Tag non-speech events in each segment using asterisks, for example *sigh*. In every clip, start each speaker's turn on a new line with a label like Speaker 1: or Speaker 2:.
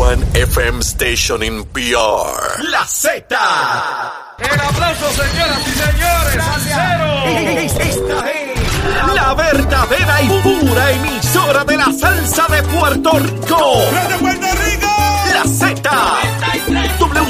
Speaker 1: one FM station in PR.
Speaker 2: La Z.
Speaker 3: El aplauso, señoras y señores. Salsero.
Speaker 2: Esta es la verdadera y pura emisora de la salsa de Puerto Rico.
Speaker 3: ¡De Puerto Rico!
Speaker 2: La Z.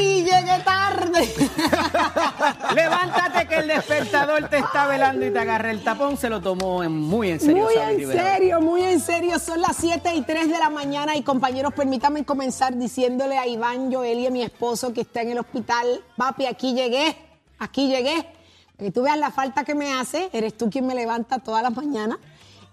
Speaker 4: Llegué tarde. *laughs*
Speaker 5: Levántate que el despertador te está velando y te agarra el tapón. Se lo tomó en- muy en serio.
Speaker 4: Muy en serio, muy en serio. Son las 7 y 3 de la mañana y compañeros, permítanme comenzar diciéndole a Iván Joelia, mi esposo que está en el hospital, papi, aquí llegué, aquí llegué. Que tú veas la falta que me hace, eres tú quien me levanta todas las mañanas.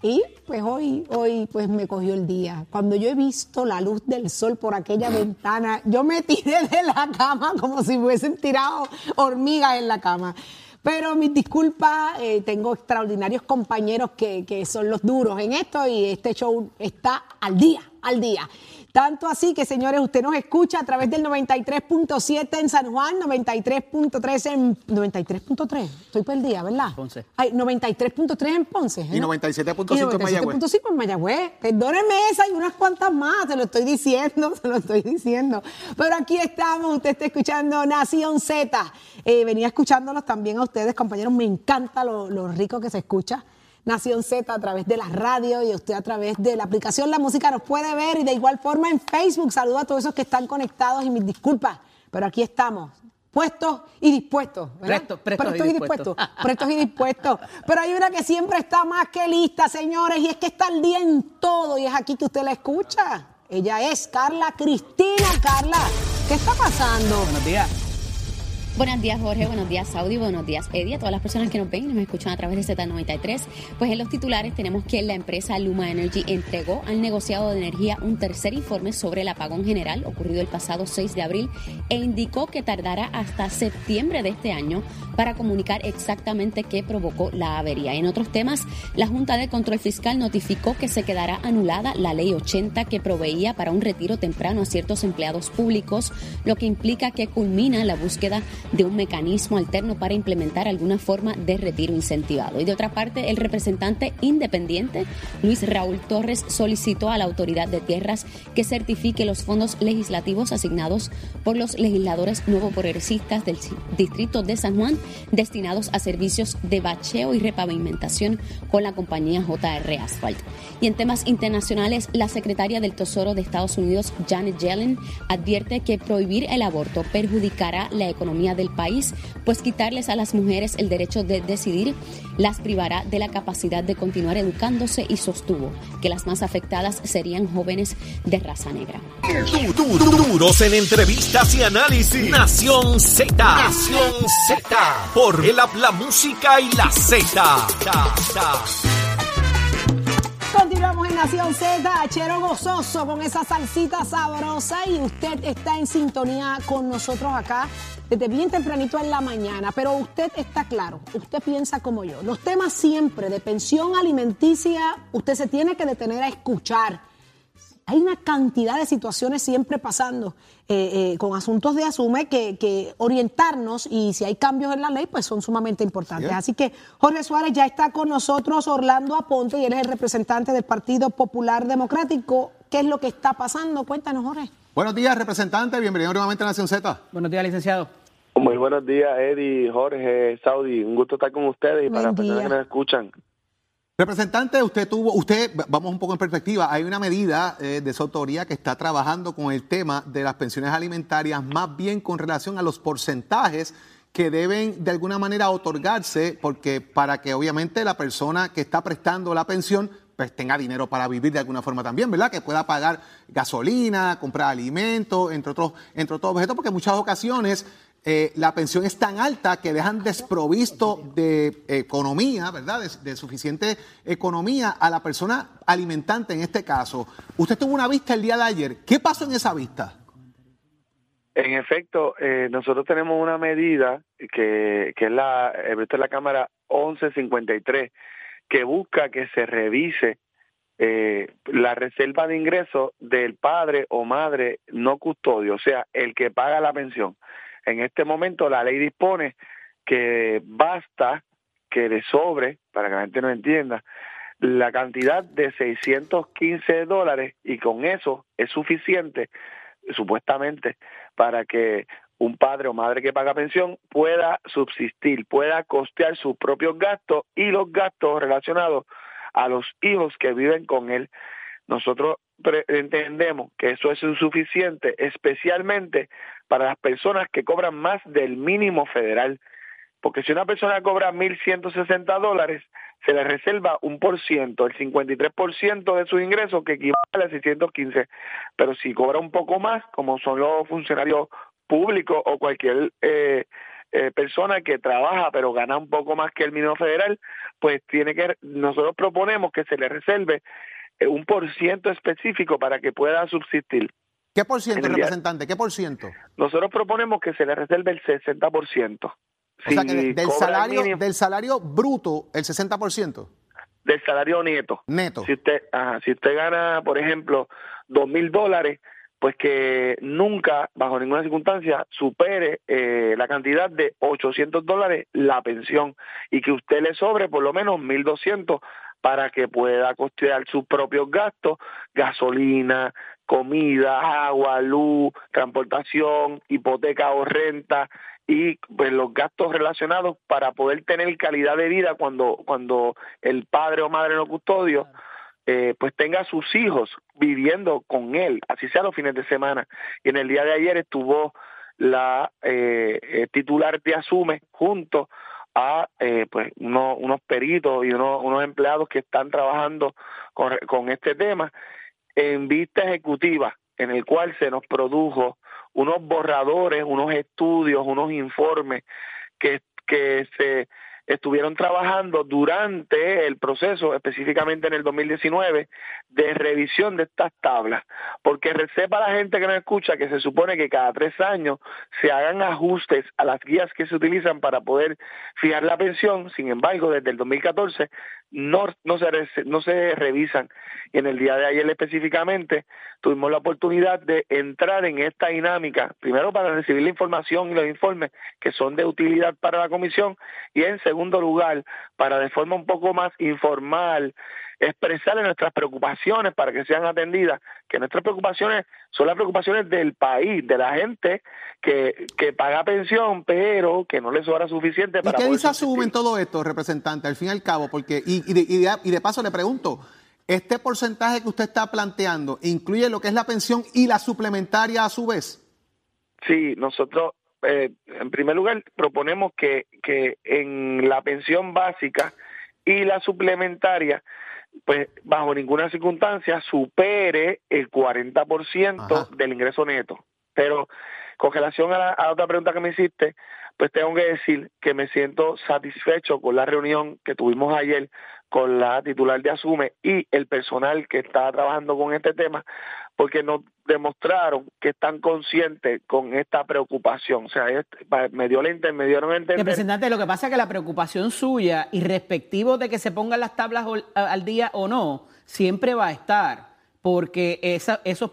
Speaker 4: Y pues hoy, hoy pues me cogió el día. Cuando yo he visto la luz del sol por aquella ventana, yo me tiré de la cama como si hubiesen tirado hormigas en la cama. Pero mis disculpas, eh, tengo extraordinarios compañeros que, que son los duros en esto y este show está al día, al día. Tanto así que, señores, usted nos escucha a través del 93.7 en San Juan, 93.3 en... 93.3, estoy perdida, ¿verdad?
Speaker 5: Ponce.
Speaker 4: Ay, 93.3 en Ponce. ¿eh?
Speaker 6: Y 97.5
Speaker 4: Y
Speaker 6: en Mayagüez.
Speaker 4: 97.5 en Mayagüez. Perdónenme esa y unas cuantas más, te lo estoy diciendo, *laughs* te lo estoy diciendo. Pero aquí estamos, usted está escuchando Nación Z. Eh, venía escuchándolos también a ustedes, compañeros, me encanta lo, lo rico que se escucha. Nación Z a través de la radio y usted a través de la aplicación La Música nos puede ver y de igual forma en Facebook. Saludo a todos esos que están conectados y mis disculpas, pero aquí estamos. Puestos y dispuestos. ¿verdad?
Speaker 5: Prestos, prestos y dispuestos.
Speaker 4: prestos y dispuestos. Pero hay una que siempre está más que lista, señores, y es que está al día en todo, y es aquí que usted la escucha. Ella es Carla Cristina. Carla, ¿qué está pasando?
Speaker 5: Buenos días.
Speaker 7: Buenos días, Jorge. Buenos días, Saudi. Buenos días, Eddie. A todas las personas que nos ven y nos escuchan a través de Z93. Pues en los titulares tenemos que la empresa Luma Energy entregó al negociado de energía un tercer informe sobre el apagón general ocurrido el pasado 6 de abril e indicó que tardará hasta septiembre de este año para comunicar exactamente qué provocó la avería. En otros temas, la Junta de Control Fiscal notificó que se quedará anulada la Ley 80 que proveía para un retiro temprano a ciertos empleados públicos, lo que implica que culmina la búsqueda de un mecanismo alterno para implementar alguna forma de retiro incentivado. Y de otra parte, el representante independiente Luis Raúl Torres solicitó a la autoridad de tierras que certifique los fondos legislativos asignados por los legisladores nuevo progresistas del distrito de San Juan destinados a servicios de bacheo y repavimentación con la compañía JR Asphalt. Y en temas internacionales, la secretaria del Tesoro de Estados Unidos, Janet Yellen, advierte que prohibir el aborto perjudicará la economía del país, pues quitarles a las mujeres el derecho de decidir las privará de la capacidad de continuar educándose y sostuvo que las más afectadas serían jóvenes de raza negra.
Speaker 2: Du- du- du- Duros en entrevistas y análisis. Nación. Nación. Por música y la.
Speaker 4: Nación Z, Achero Gozoso con esa salsita sabrosa y usted está en sintonía con nosotros acá desde bien tempranito en la mañana, pero usted está claro, usted piensa como yo. Los temas siempre de pensión alimenticia, usted se tiene que detener a escuchar. Hay una cantidad de situaciones siempre pasando eh, eh, con asuntos de asume que, que orientarnos y si hay cambios en la ley, pues son sumamente importantes. Así que Jorge Suárez ya está con nosotros, Orlando Aponte, y él es el representante del Partido Popular Democrático. ¿Qué es lo que está pasando? Cuéntanos, Jorge.
Speaker 6: Buenos días, representante. Bienvenido nuevamente a Nación Z.
Speaker 5: Buenos días, licenciado.
Speaker 8: Muy buenos días, Eddie, Jorge, Saudi. Un gusto estar con ustedes y
Speaker 4: Buen
Speaker 8: para las personas que nos escuchan.
Speaker 6: Representante, usted tuvo, usted, vamos un poco en perspectiva, hay una medida eh, de su autoría que está trabajando con el tema de las pensiones alimentarias, más bien con relación a los porcentajes que deben de alguna manera otorgarse, porque para que obviamente la persona que está prestando la pensión pues tenga dinero para vivir de alguna forma también, ¿verdad? Que pueda pagar gasolina, comprar alimentos, entre otros, entre otros objetos, porque en muchas ocasiones eh, la pensión es tan alta que dejan desprovisto de economía, ¿verdad? De, de, suficiente economía a la persona alimentante en este caso. Usted tuvo una vista el día de ayer. ¿Qué pasó en esa vista?
Speaker 8: En efecto, eh, nosotros tenemos una medida que, que es la, esta es la Cámara 1153, que busca que se revise eh, la reserva de ingresos del padre o madre no custodio, o sea, el que paga la pensión. En este momento la ley dispone que basta que le sobre, para que la gente no entienda, la cantidad de 615 dólares y con eso es suficiente supuestamente, para que un padre o madre que paga pensión pueda subsistir, pueda costear sus propios gastos y los gastos relacionados a los hijos que viven con él. Nosotros entendemos que eso es insuficiente, especialmente para las personas que cobran más del mínimo federal. Porque si una persona cobra 1.160 dólares, se le reserva un por ciento, el 53% de sus ingresos, que equivale a 615. Pero si cobra un poco más, como son los funcionarios públicos o cualquier eh, eh, persona que trabaja pero gana un poco más que el mínimo federal, pues tiene que, nosotros proponemos que se le reserve un por ciento específico para que pueda subsistir.
Speaker 6: ¿Qué por ciento, representante? ¿Qué por ciento?
Speaker 8: Nosotros proponemos que se le reserve el 60%.
Speaker 6: O sea que del salario, del salario bruto, el 60%.
Speaker 8: Del salario neto.
Speaker 6: Neto.
Speaker 8: Si usted, si usted gana, por ejemplo, dos mil dólares, pues que nunca, bajo ninguna circunstancia, supere eh, la cantidad de 800 dólares la pensión y que usted le sobre por lo menos 1.200 para que pueda costear sus propios gastos, gasolina, comida, agua, luz, transportación, hipoteca o renta, y pues los gastos relacionados para poder tener calidad de vida cuando cuando el padre o madre no custodio eh, pues tenga a sus hijos viviendo con él, así sea los fines de semana. Y en el día de ayer estuvo la eh, eh titular de Asume junto a eh, pues uno, unos peritos y unos, unos empleados que están trabajando con, con este tema en vista ejecutiva, en el cual se nos produjo unos borradores, unos estudios, unos informes que, que se estuvieron trabajando durante el proceso, específicamente en el 2019, de revisión de estas tablas, porque sepa la gente que nos escucha que se supone que cada tres años se hagan ajustes a las guías que se utilizan para poder fijar la pensión, sin embargo, desde el 2014 no, no, se, no se revisan. Y en el día de ayer específicamente tuvimos la oportunidad de entrar en esta dinámica, primero para recibir la información y los informes que son de utilidad para la comisión y en segundo lugar para de forma un poco más informal expresarle nuestras preocupaciones para que sean atendidas, que nuestras preocupaciones son las preocupaciones del país, de la gente que, que paga pensión, pero que no le sobra suficiente para...
Speaker 6: ¿Y qué dice asumen todo esto, representante, al fin y al cabo? Porque, y, y, de, y, de, y de paso le pregunto, ¿este porcentaje que usted está planteando incluye lo que es la pensión y la suplementaria a su vez?
Speaker 8: Sí, nosotros eh, en primer lugar, proponemos que, que en la pensión básica y la suplementaria, pues bajo ninguna circunstancia supere el 40% del ingreso neto. Pero con relación a, la, a otra pregunta que me hiciste, pues tengo que decir que me siento satisfecho con la reunión que tuvimos ayer con la titular de Asume y el personal que está trabajando con este tema, porque nos demostraron que están conscientes con esta preocupación. O sea, me, dio la, me dieron entender.
Speaker 5: Representante, lo que pasa es que la preocupación suya, y respectivo de que se pongan las tablas al día o no, siempre va a estar, porque esa, esos,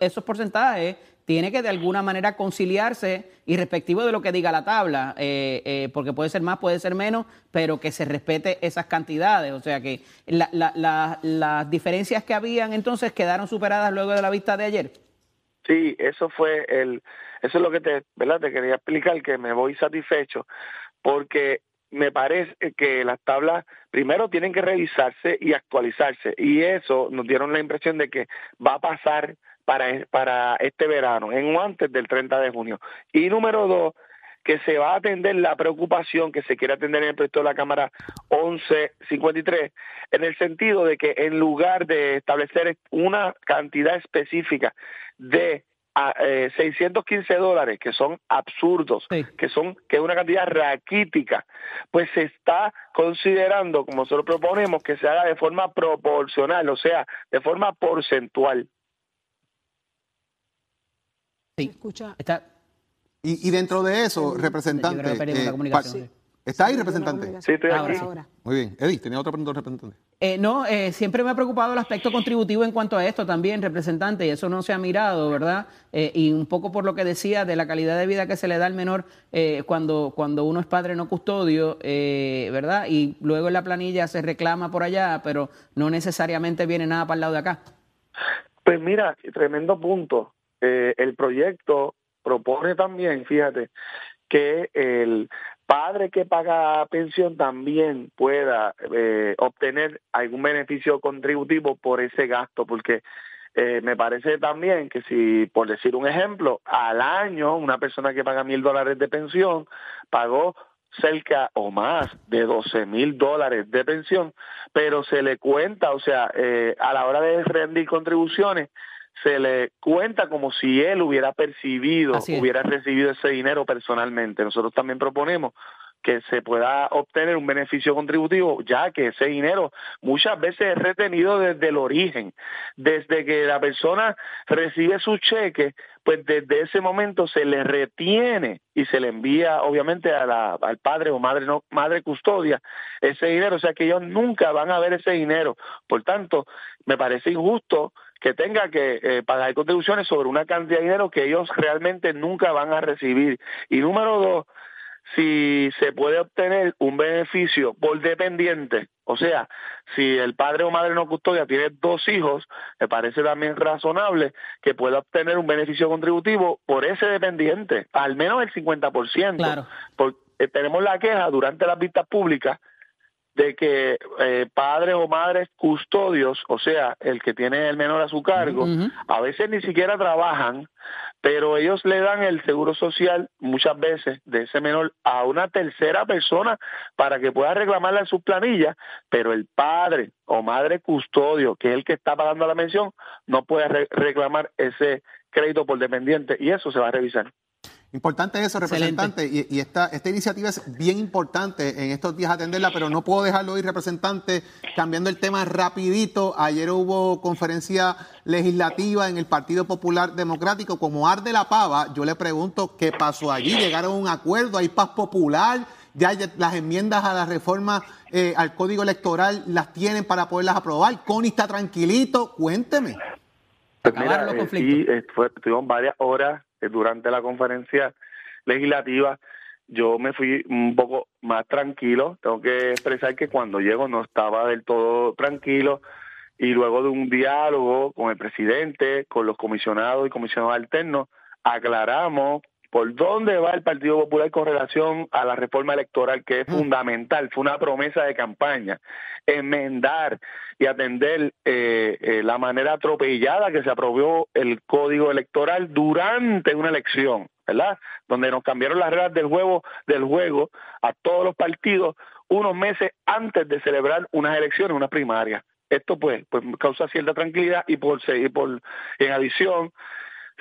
Speaker 5: esos porcentajes tiene que de alguna manera conciliarse y respectivo de lo que diga la tabla, eh, eh, porque puede ser más, puede ser menos, pero que se respete esas cantidades. O sea que las diferencias que habían entonces quedaron superadas luego de la vista de ayer.
Speaker 8: Sí, eso fue el, eso es lo que te, ¿verdad? Te quería explicar que me voy satisfecho porque me parece que las tablas primero tienen que revisarse y actualizarse y eso nos dieron la impresión de que va a pasar para, para este verano, en o antes del 30 de junio. Y número dos, que se va a atender la preocupación que se quiere atender en el proyecto de la Cámara 1153, en el sentido de que en lugar de establecer una cantidad específica de a eh, 615 dólares, que son absurdos,
Speaker 5: Sí.
Speaker 8: que son que es una cantidad raquítica, pues se está considerando, como nosotros proponemos, que se haga de forma proporcional, o sea, de forma porcentual.
Speaker 5: Sí.
Speaker 4: Escucha.
Speaker 5: Está,
Speaker 6: Y, y dentro de eso, representante.
Speaker 5: Yo creo que
Speaker 6: eh,
Speaker 5: comunicación.
Speaker 6: ¿Está ahí, representante?
Speaker 8: Sí, estoy
Speaker 5: Ahora
Speaker 8: aquí.
Speaker 5: sí.
Speaker 4: Ahora.
Speaker 6: Muy bien. Eddie, tenía otra pregunta, representante.
Speaker 5: Eh, no, eh, siempre me ha preocupado el aspecto contributivo en cuanto a esto también, representante, y eso no se ha mirado, ¿verdad? Eh, y un poco por lo que decía de la calidad de vida que se le da al menor eh, cuando, cuando uno es padre no custodio, eh, ¿verdad? Y luego en la planilla se reclama por allá, pero no necesariamente viene nada para el lado de acá.
Speaker 8: Pues mira, tremendo punto. Eh, el proyecto propone también, fíjate, que el padre que paga pensión también pueda eh, obtener algún beneficio contributivo por ese gasto, porque eh, me parece también que si, por decir un ejemplo, al año una persona que paga mil dólares de pensión pagó cerca o más de 12 mil dólares de pensión, pero se le cuenta, o sea, a la hora de rendir contribuciones, se le cuenta como si él hubiera percibido, hubiera recibido ese dinero personalmente. Nosotros también proponemos que se pueda obtener un beneficio contributivo, ya que ese dinero muchas veces es retenido desde el origen, desde que la persona recibe su cheque, pues desde ese momento se le retiene y se le envía obviamente a la- al padre o madre no madre custodia ese dinero, o sea que ellos nunca van a ver ese dinero. Por tanto, me parece injusto que tenga que eh, pagar contribuciones sobre una cantidad de dinero que ellos realmente nunca van a recibir. Y número dos, si se puede obtener un beneficio por dependiente, o sea, si el padre o madre no custodia tiene dos hijos, me parece también razonable que pueda obtener un beneficio contributivo por ese dependiente, al menos el 50%.
Speaker 5: Claro.
Speaker 8: Porque eh, tenemos la queja durante las vistas públicas de que eh, padres o madres custodios, o sea, el que tiene el menor a su cargo, a veces ni siquiera trabajan, pero ellos le dan el seguro social muchas veces de ese menor a una tercera persona para que pueda reclamarla en sus planillas, pero el padre o madre custodio, que es el que está pagando la mención, no puede re- reclamar ese crédito por dependiente y eso se va a revisar.
Speaker 6: Importante eso, representante, y, y esta, esta iniciativa es bien importante en estos días atenderla, pero no puedo dejarlo ir, representante, cambiando el tema rapidito. Ayer hubo conferencia legislativa en el Partido Popular Democrático, como arde la pava, yo le pregunto qué pasó allí, llegaron a un acuerdo, hay paz popular, ya hay- las enmiendas a la reforma eh, al código electoral las tienen para poderlas aprobar, Connie está tranquilito, cuénteme.
Speaker 8: Pues
Speaker 5: Acabaron los
Speaker 8: eh,
Speaker 5: conflictos.
Speaker 8: sí, eh, fue- varias horas durante la conferencia legislativa. Yo me fui un poco más tranquilo. Tengo que expresar que cuando llego no estaba del todo tranquilo. Y luego de un diálogo con el presidente, con los comisionados y comisionados alternos, aclaramos por dónde va el Partido Popular con relación a la reforma electoral, que es fundamental, fue una promesa de campaña, enmendar y atender eh, eh, la manera atropellada que se aprobó el código electoral durante una elección, ¿verdad? Donde nos cambiaron las reglas del juego, del juego a todos los partidos unos meses antes de celebrar unas elecciones, una primaria. Esto pues, pues causa cierta tranquilidad y por, y por en adición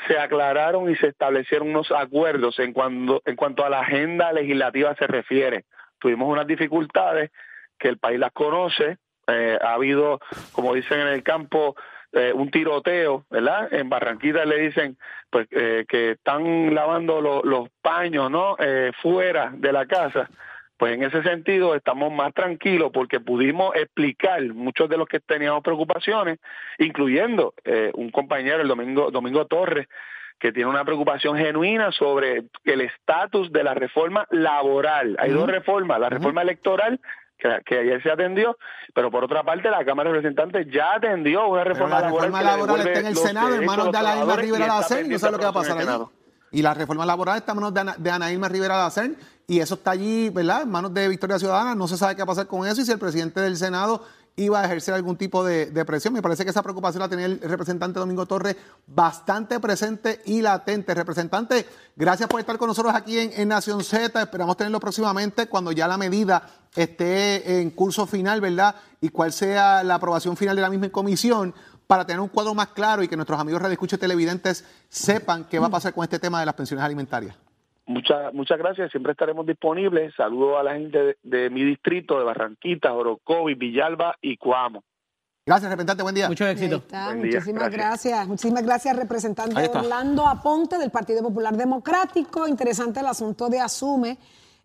Speaker 8: se aclararon y se establecieron unos acuerdos en cuanto, en cuanto a la agenda legislativa se refiere. Tuvimos unas dificultades que el país las conoce, eh, ha habido, como dicen en el campo, eh, un tiroteo, ¿verdad? En Barranquita le dicen pues eh, que están lavando lo- los paños, ¿no? Fuera de la casa. Pues en ese sentido estamos más tranquilos porque pudimos explicar muchos de los que teníamos preocupaciones, incluyendo eh, un compañero, el Domingo, Domingo Torres, que tiene una preocupación genuina sobre el estatus de la reforma laboral. Hay dos reformas, la reforma electoral que, que ayer se atendió, pero por otra parte la Cámara de Representantes ya atendió una reforma
Speaker 6: la
Speaker 8: laboral
Speaker 6: reforma
Speaker 8: que le
Speaker 6: laboral está en el Senado, en manos de
Speaker 8: y
Speaker 6: Rivera y no sé lo que va a pasar allí. Y la reforma laboral está en manos de Ana, de Ana Rivera Lacén, y eso está allí, ¿verdad? En manos de Victoria Ciudadana, no se sabe qué va a pasar con eso, y si el presidente del Senado iba a ejercer algún tipo de, presión. Me parece que esa preocupación la tenía el representante Domingo Torres bastante presente y latente. Representante, gracias por estar con nosotros aquí en, en Nación Z. Esperamos tenerlo próximamente cuando ya la medida esté en curso final, ¿verdad? Y cuál sea la aprobación final de la misma comisión para tener un cuadro más claro y que nuestros amigos radioescuchas televidentes sepan qué va a pasar con este tema de las pensiones alimentarias?
Speaker 8: Muchas, muchas gracias, siempre estaremos disponibles. Saludo a la gente de, de mi distrito, de Barranquitas, Orocovi, Villalba y Cuamo.
Speaker 6: Gracias, representante. Buen día.
Speaker 5: Mucho éxito.
Speaker 4: está,
Speaker 8: Buen día,
Speaker 4: muchísimas
Speaker 8: gracias.
Speaker 4: gracias. Muchísimas gracias, representante. Orlando Aponte del Partido Popular Democrático. Interesante el asunto de Asume.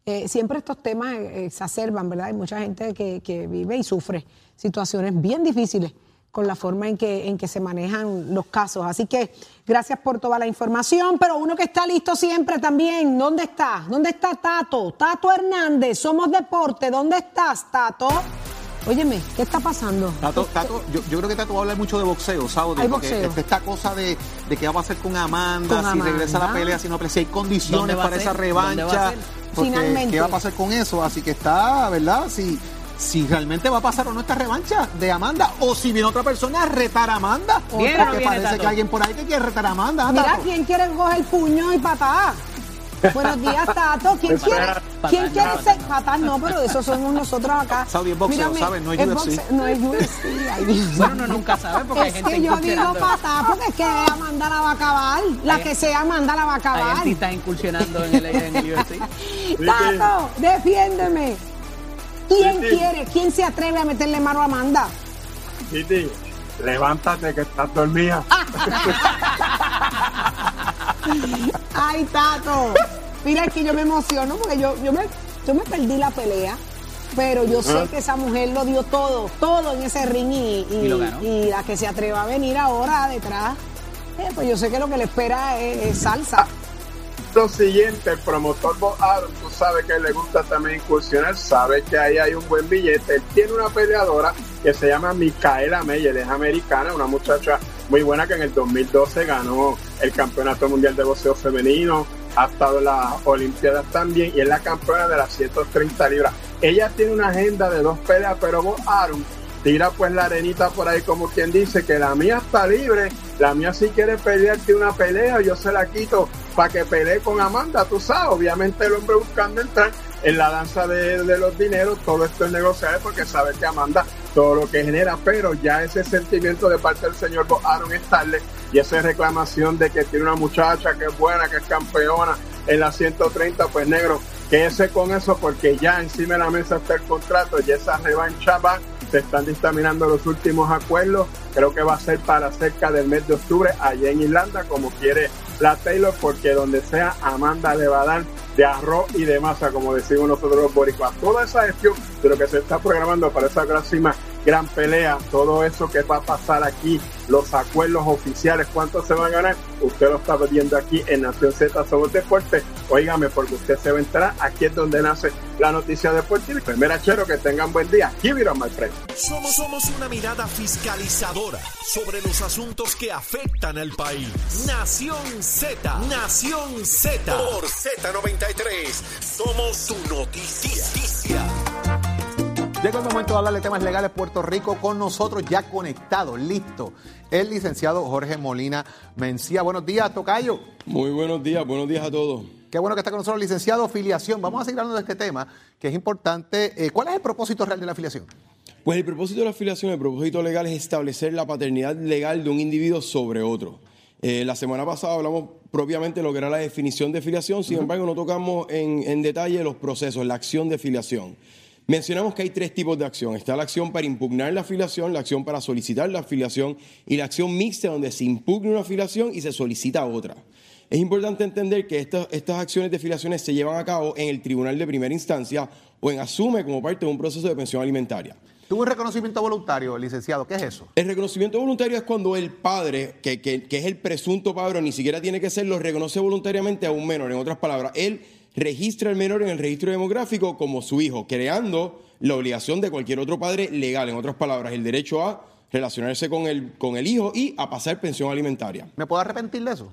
Speaker 4: Eh, siempre estos temas eh, exacerban, ¿verdad? Hay mucha gente que, que vive y sufre situaciones bien difíciles con la forma en que, en que se manejan los casos. Así que gracias por toda la información, pero uno que está listo siempre también, ¿dónde está? ¿Dónde está Tato? Tato Hernández, somos deporte, ¿dónde estás, Tato? Óyeme, ¿qué está pasando?
Speaker 6: Tato, Tato, yo, yo creo que Tato va a hablar mucho de boxeo, Saudi,
Speaker 4: Hay
Speaker 6: porque
Speaker 4: boxeo.
Speaker 6: este- esta cosa de, de qué va a pasar con Amanda,
Speaker 4: Con
Speaker 6: si regresa a la
Speaker 4: Amanda.
Speaker 6: pelea, si no pelea, si hay
Speaker 5: ¿Dónde
Speaker 6: condiciones para esa
Speaker 5: ¿Dónde va a
Speaker 6: revancha, porque
Speaker 4: Finalmente.
Speaker 6: qué va a pasar con eso, así que está, ¿verdad? Si, si realmente va a pasar o no esta revancha de Amanda, o si viene otra persona a retar a Amanda,
Speaker 5: ¿Viene o no
Speaker 6: porque
Speaker 5: viene,
Speaker 6: parece
Speaker 5: Tato?
Speaker 6: que hay alguien por ahí que quiere retar a Amanda,
Speaker 4: Mira,
Speaker 6: Tato.
Speaker 4: ¿quién quiere coger puño y patada? Buenos días, Tato. ¿Quién quiere,
Speaker 5: Patada
Speaker 4: ¿quién
Speaker 5: no,
Speaker 4: quiere
Speaker 5: patada
Speaker 4: ser
Speaker 5: no.
Speaker 4: patas? No, pero de eso somos nosotros acá. *laughs*
Speaker 6: Saudi, es boxeo, ¿sabes? No es UFC.
Speaker 4: boxeo, no es UFC. ay,
Speaker 5: Bueno, uno nunca sabe porque hay
Speaker 4: es
Speaker 5: gente
Speaker 4: que yo digo patada porque es que Amanda la va a acabar. La
Speaker 5: Hay-
Speaker 4: que sea Amanda la va a
Speaker 5: Hay
Speaker 4: acabar.
Speaker 5: artistas incursionando en el, en el *laughs* UFC.
Speaker 4: Tato, defiéndeme. ¿Quién quiere? ¿Quién se atreve a meterle mano a Amanda?
Speaker 9: Titi, levántate que estás dormida. *laughs*
Speaker 4: Ay, Tato. Mira, es que yo me emociono porque yo, yo, me, yo me perdí la pelea. Pero yo sé que esa mujer lo dio todo, todo en ese ring y, y-
Speaker 5: Y lo ganó.
Speaker 4: y la que se atreva a venir ahora detrás, eh, pues yo sé que lo que le espera es, es salsa.
Speaker 9: Lo siguiente, el promotor Bob Arum, tú sabes que le gusta también incursionar, sabe que ahí hay un buen billete. Él tiene una peleadora que se llama Micaela Meyer, es americana, una muchacha muy buena que en el 2012 ganó el Campeonato Mundial de Boxeo Femenino, ha estado en las Olimpiadas también y es la campeona de las 130 libras. Ella tiene una agenda de dos peleas, pero Bob Arum tira pues la arenita por ahí como quien dice que la mía está libre, la mía si quiere pelearte una pelea, yo se la quito para que pelee con Amanda, tú sabes, obviamente el hombre buscando entrar en la danza de, de los dineros, todo esto es negociable porque sabe que Amanda todo lo que genera, pero ya ese sentimiento de parte del señor Aaron es tarde y esa reclamación de que tiene una muchacha que es buena, que es campeona en la 130, pues negro, quédese con eso porque ya encima de la mesa está el contrato y esa revancha va se están dictaminando los últimos acuerdos. Creo que va a ser para cerca del mes de octubre allá en Irlanda, como quiere la Taylor, porque donde sea Amanda le va a dar de arroz y de masa, como decimos nosotros los boricuas. Toda esa gestión de lo que se está programando para esa próxima gran pelea, todo eso que va a pasar aquí, los acuerdos oficiales, cuánto se va a ganar, usted lo está viendo aquí en Nación Z Somos Deporte. Óigame, porque usted se va a enterar, aquí es donde nace la noticia deportiva. Primera chero, que tengan buen día. On, my friend.
Speaker 2: Somos, somos una mirada fiscalizadora sobre los asuntos que afectan al país. Nación Z, Nación Z. Por Z93, somos tu noticia.
Speaker 6: Llega el momento de hablar de temas legales Puerto Rico con nosotros ya conectado, listo. El licenciado Jorge Molina Mencía. Buenos días, Tocayo.
Speaker 10: Muy buenos días, buenos días a todos.
Speaker 6: Qué bueno que está con nosotros, licenciado. Afiliación. Vamos a seguir hablando de este tema, que es importante. Eh, ¿Cuál es el propósito real de la afiliación?
Speaker 10: Pues el propósito de la afiliación, el propósito legal es establecer la paternidad legal de un individuo sobre otro. Eh, la semana pasada hablamos propiamente de lo que era la definición de filiación, sin embargo no tocamos en, en detalle los procesos, la acción de filiación. Mencionamos que hay tres tipos de acción. Está la acción para impugnar la afiliación, la acción para solicitar la afiliación y la acción mixta donde se impugna una afiliación y se solicita otra. Es importante entender que estas, estas acciones de filiaciones se llevan a cabo en el tribunal de primera instancia o en asume como parte de un proceso de pensión alimentaria.
Speaker 6: Tuvo un reconocimiento voluntario, licenciado. ¿Qué es eso?
Speaker 10: El reconocimiento voluntario es cuando el padre, que, que- que es el presunto padre, ni siquiera tiene que serlo, reconoce voluntariamente a un menor. En otras palabras, él registra al menor en el registro demográfico como su hijo, creando la obligación de cualquier otro padre legal. En otras palabras, el derecho a relacionarse con el, con el hijo y a pasar pensión alimentaria.
Speaker 6: ¿Me puedo arrepentir de eso?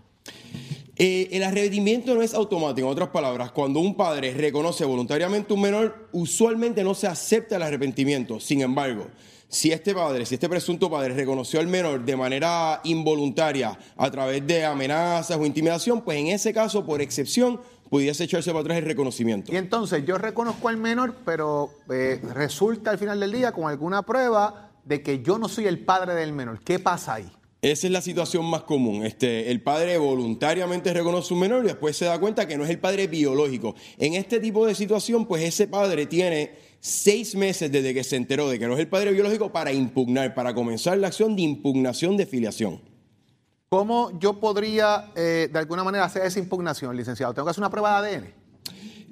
Speaker 10: Eh, el arrepentimiento no es automático. En otras palabras, cuando un padre reconoce voluntariamente a un menor, usualmente no se acepta el arrepentimiento. Sin embargo, si este padre, si este presunto padre reconoció al menor de manera involuntaria a través de amenazas o intimidación, pues en ese caso, por excepción, pudiese echarse para atrás el reconocimiento.
Speaker 6: Y entonces yo reconozco al menor, pero eh, resulta al final del día con alguna prueba de que yo no soy el padre del menor. ¿Qué pasa ahí?
Speaker 10: Esa es la situación más común. Este, el padre voluntariamente reconoce un menor y después se da cuenta que no es el padre biológico. En este tipo de situación, pues ese padre tiene seis meses desde que se enteró de que no es el padre biológico para impugnar, para comenzar la acción de impugnación de filiación.
Speaker 6: ¿Cómo yo podría, eh, de alguna manera, hacer esa impugnación, licenciado? ¿Tengo que hacer una prueba de ADN?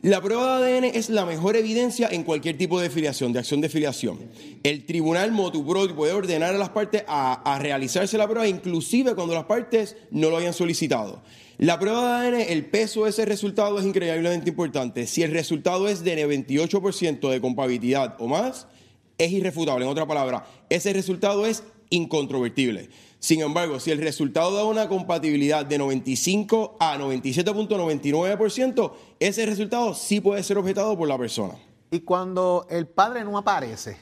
Speaker 10: La prueba de ADN es la mejor evidencia en cualquier tipo de filiación, de acción de filiación. El tribunal motupro puede ordenar a las partes a, a, realizarse la prueba, inclusive cuando las partes no lo hayan solicitado. La prueba de ADN, el peso de ese resultado es increíblemente importante. Si el resultado es de 98% de compatibilidad o más, es irrefutable. En otra palabra, ese resultado es incontrovertible. Sin embargo, si el resultado da una compatibilidad de 95 a 97.99%, ese resultado sí puede ser objetado por la persona.
Speaker 6: Y cuando el padre no aparece,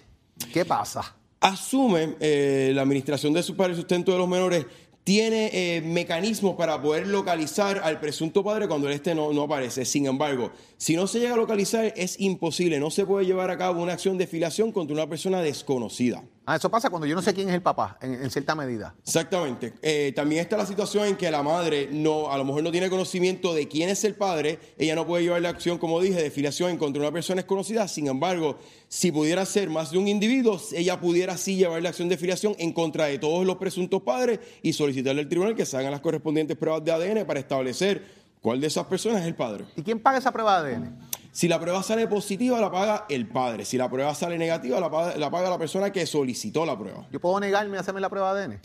Speaker 6: ¿qué pasa?
Speaker 10: Asume eh, la administración de su padre sustento de los menores tiene eh, mecanismos para poder localizar al presunto padre cuando este no, no, aparece. Sin embargo, si no se llega a localizar, es imposible. No se puede llevar a cabo una acción de filiación contra una persona desconocida.
Speaker 6: Ah, eso pasa cuando yo no sé quién es el papá, en, en cierta medida.
Speaker 10: Exactamente. Eh, también está la situación en que la madre no, a lo mejor no tiene conocimiento de quién es el padre. Ella no puede llevar la acción, como dije, de filiación en contra de una persona desconocida. Sin embargo, si pudiera ser más de un individuo, ella pudiera sí llevar la acción de filiación en contra de todos los presuntos padres y solicitarle al tribunal que se hagan las correspondientes pruebas de ADN para establecer cuál de esas personas es el padre.
Speaker 6: ¿Y quién paga esa prueba de ADN?
Speaker 10: Si la prueba sale positiva, la paga el padre. Si la prueba sale negativa, la paga, la paga, la persona que solicitó la prueba.
Speaker 6: ¿Yo puedo negarme a hacerme la prueba de ADN?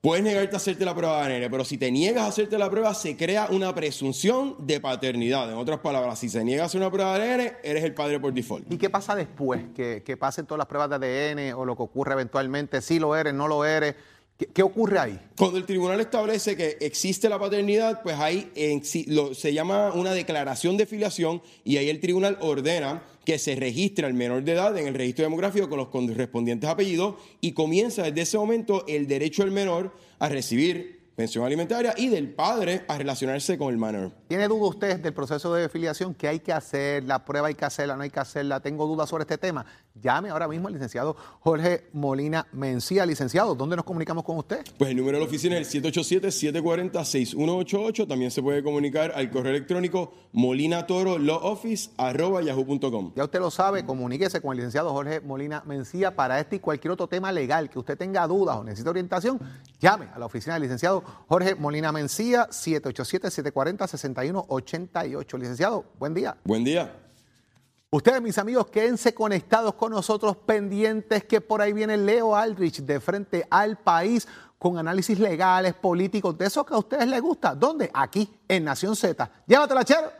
Speaker 10: Puedes negarte a hacerte la prueba de ADN, pero si te niegas a hacerte la prueba, se crea una presunción de paternidad. En otras palabras, si se niega a hacer una prueba de ADN, eres el padre por default.
Speaker 6: ¿Y qué pasa después? Que, que pasen todas las pruebas de ADN o lo que ocurre eventualmente, si lo eres, no lo eres. ¿Qué, ¿Qué, ocurre ahí?
Speaker 10: Cuando el tribunal establece que existe la paternidad, pues ahí se llama una declaración de filiación y ahí el tribunal ordena que se registre al menor de edad en el registro demográfico con los correspondientes apellidos y comienza desde ese momento el derecho del menor a recibir pensión alimentaria y del padre a relacionarse con el menor.
Speaker 6: ¿Tiene duda usted del proceso de filiación? ¿Qué hay que hacer? ¿La prueba hay que hacerla? ¿No hay que hacerla? Tengo dudas sobre este tema. Llame ahora mismo al licenciado Jorge Molina Mencía. Licenciado, ¿dónde nos comunicamos con usted?
Speaker 10: Pues el número de la oficina es el 787-740-6188. También se puede comunicar al correo electrónico molinatorolawoffice.yahoo.com.
Speaker 6: Ya usted lo sabe, comuníquese con el licenciado Jorge Molina Mencía para este y cualquier otro tema legal que usted tenga dudas o necesite orientación. Llame a la oficina del licenciado Jorge Molina Mencía, 787-740-6188. Licenciado, buen día.
Speaker 10: Buen día.
Speaker 6: Ustedes, mis amigos, quédense conectados con nosotros, pendientes que por ahí viene Leo Aldrich de frente al país con análisis legales, políticos, de eso que a ustedes les gusta. ¿Dónde? Aquí, en Nación Z. Llévatela, chero.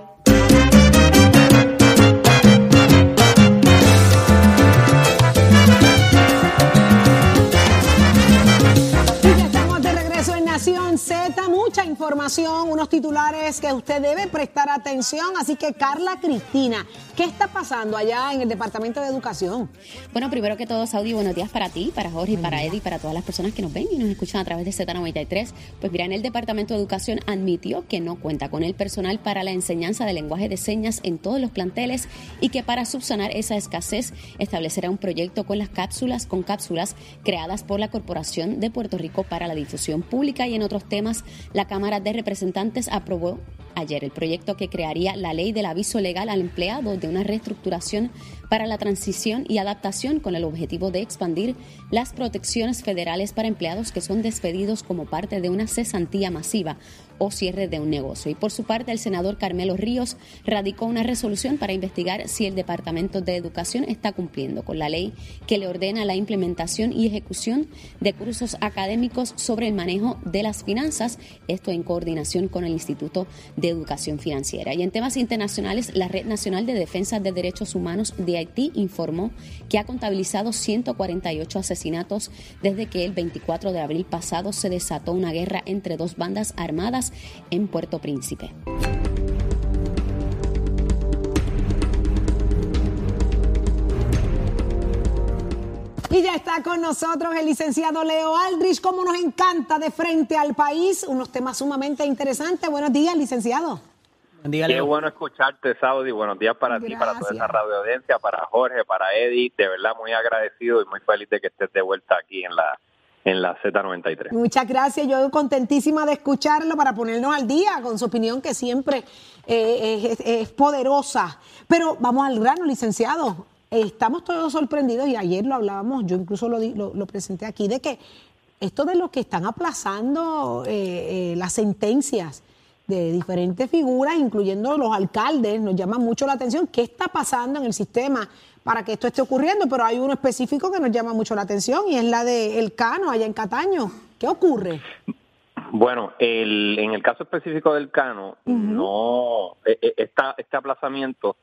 Speaker 4: Z, mucha información, unos titulares que usted debe prestar atención. Así que, Carla Cristina, ¿qué está pasando allá en el Departamento de Educación?
Speaker 7: Bueno, primero que todo, Saudi, buenos días para ti, para Jorge, para Eddie, para todas las personas que nos ven y nos escuchan a través de Z93. Pues mira, en el Departamento de Educación admitió que no cuenta con el personal para la enseñanza de lenguaje de señas en todos los planteles y que para subsanar esa escasez establecerá un proyecto con las cápsulas, con cápsulas creadas por la Corporación de Puerto Rico para la difusión pública y en otros temas, la Cámara de Representantes aprobó ayer el proyecto que crearía la ley del aviso legal al empleado de una reestructuración para la transición y adaptación con el objetivo de expandir las protecciones federales para empleados que son despedidos como parte de una cesantía masiva o cierre de un negocio. Y por su parte, el senador Carmelo Ríos radicó una resolución para investigar si el Departamento de Educación está cumpliendo con la ley que le ordena la implementación y ejecución de cursos académicos sobre el manejo de las finanzas, esto en coordinación con el Instituto de Educación Financiera. Y en temas internacionales, la Red Nacional de Defensa de Derechos Humanos de Haití informó que ha contabilizado 148 asesinatos desde que el 24 de abril pasado se desató una guerra entre dos bandas armadas en Puerto Príncipe.
Speaker 4: Y ya está con nosotros el licenciado Leo Aldrich. Como nos encanta de frente al país, unos temas sumamente interesantes. Buenos días, licenciado.
Speaker 5: Buen día,
Speaker 11: Qué bueno escucharte, Saudi. Buenos días para ti, para toda esa radio audiencia, para Jorge, para Eddie. De verdad, muy agradecido y muy feliz de que estés de vuelta aquí en la en la Z93.
Speaker 4: Muchas gracias. Yo contentísima de escucharlo para ponernos al día con su opinión que siempre eh, es, poderosa. Pero vamos al grano, licenciado. Estamos todos sorprendidos y ayer lo hablábamos, yo incluso lo, lo- presenté aquí, de que esto de lo que están aplazando eh, eh, las sentencias de diferentes figuras, incluyendo los alcaldes, nos llama mucho la atención. ¿Qué está pasando en el sistema para que esto esté ocurriendo? Pero hay uno específico que nos llama mucho la atención y es la de El Cano, allá en Cataño. ¿Qué ocurre?
Speaker 11: Bueno, el, en el caso específico del Cano, no eh, eh, esta, este aplazamiento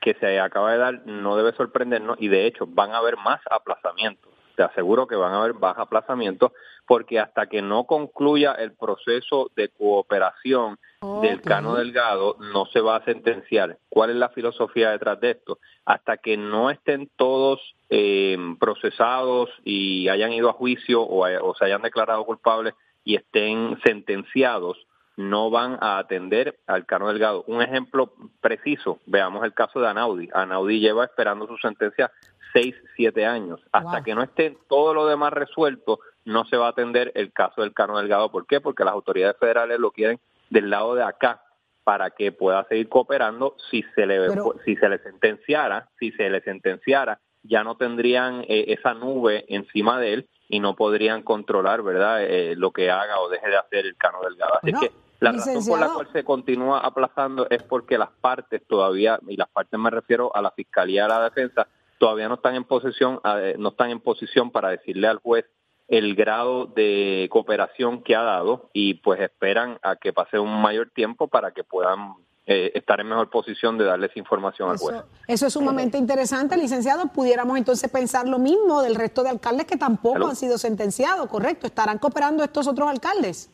Speaker 11: que se acaba de dar no debe sorprendernos y de hecho van a haber más aplazamientos. Te aseguro que van a haber más aplazamientos porque hasta que no concluya el proceso de cooperación del Cano Delgado no se va a sentenciar. ¿Cuál es la filosofía detrás de esto? Hasta que no estén todos eh, procesados y hayan ido a juicio o se hayan declarado culpables y estén sentenciados, no van a atender al Cano Delgado. Un ejemplo preciso, veamos el caso de Anaudi. Anaudi lleva esperando su sentencia seis, siete años. Hasta
Speaker 4: Wow.
Speaker 11: que no esté todo lo demás resuelto, no se va a atender el caso del Cano Delgado. ¿Por qué? Porque las autoridades federales lo quieren del lado de acá para que pueda seguir cooperando si se le
Speaker 4: Pero-
Speaker 11: si se le sentenciara, si se le sentenciara, ya no tendrían eh, esa nube encima de él y no podrían controlar, ¿verdad?, eh, lo que haga o deje de hacer el Cano Delgado. Así
Speaker 4: Bueno,
Speaker 11: que la razón por la cual se continúa aplazando es porque las partes todavía, y las partes me refiero a la Fiscalía y a la Defensa, todavía no están en posición, eh, no están en posición para decirle al juez el grado de cooperación que ha dado y pues esperan a que pase un mayor tiempo para que puedan eh, estar en mejor posición de darles información al juez.
Speaker 4: Eso, es sumamente interesante, licenciado. Pudiéramos entonces pensar lo mismo del resto de alcaldes que tampoco
Speaker 11: Hello.
Speaker 4: han sido sentenciados, ¿correcto? ¿Estarán cooperando estos otros alcaldes?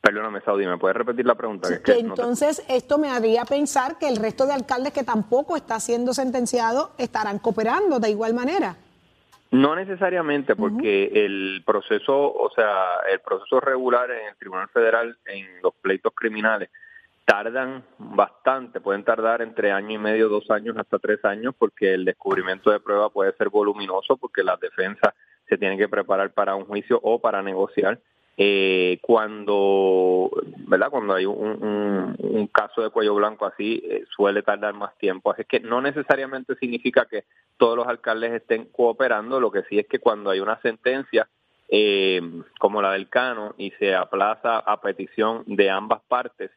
Speaker 11: Perdóname, Saudi, ¿me puedes repetir la pregunta? Que es
Speaker 4: Que
Speaker 11: que no te-
Speaker 4: entonces esto me haría pensar que el resto de alcaldes que tampoco está siendo sentenciado estarán cooperando de igual manera.
Speaker 11: No necesariamente, porque el proceso, o sea, el proceso regular en el Tribunal Federal en los pleitos criminales tardan bastante, pueden tardar entre año y medio, dos años, hasta tres años, porque el descubrimiento de prueba puede ser voluminoso, porque las defensas se tienen que preparar para un juicio o para negociar. Eh, cuando, ¿verdad? Cuando hay un, caso de cuello blanco así, eh, suele tardar más tiempo. Así que no necesariamente significa que todos los alcaldes estén cooperando, lo que sí es que cuando hay una sentencia eh, como la del Cano y se aplaza a petición de ambas partes,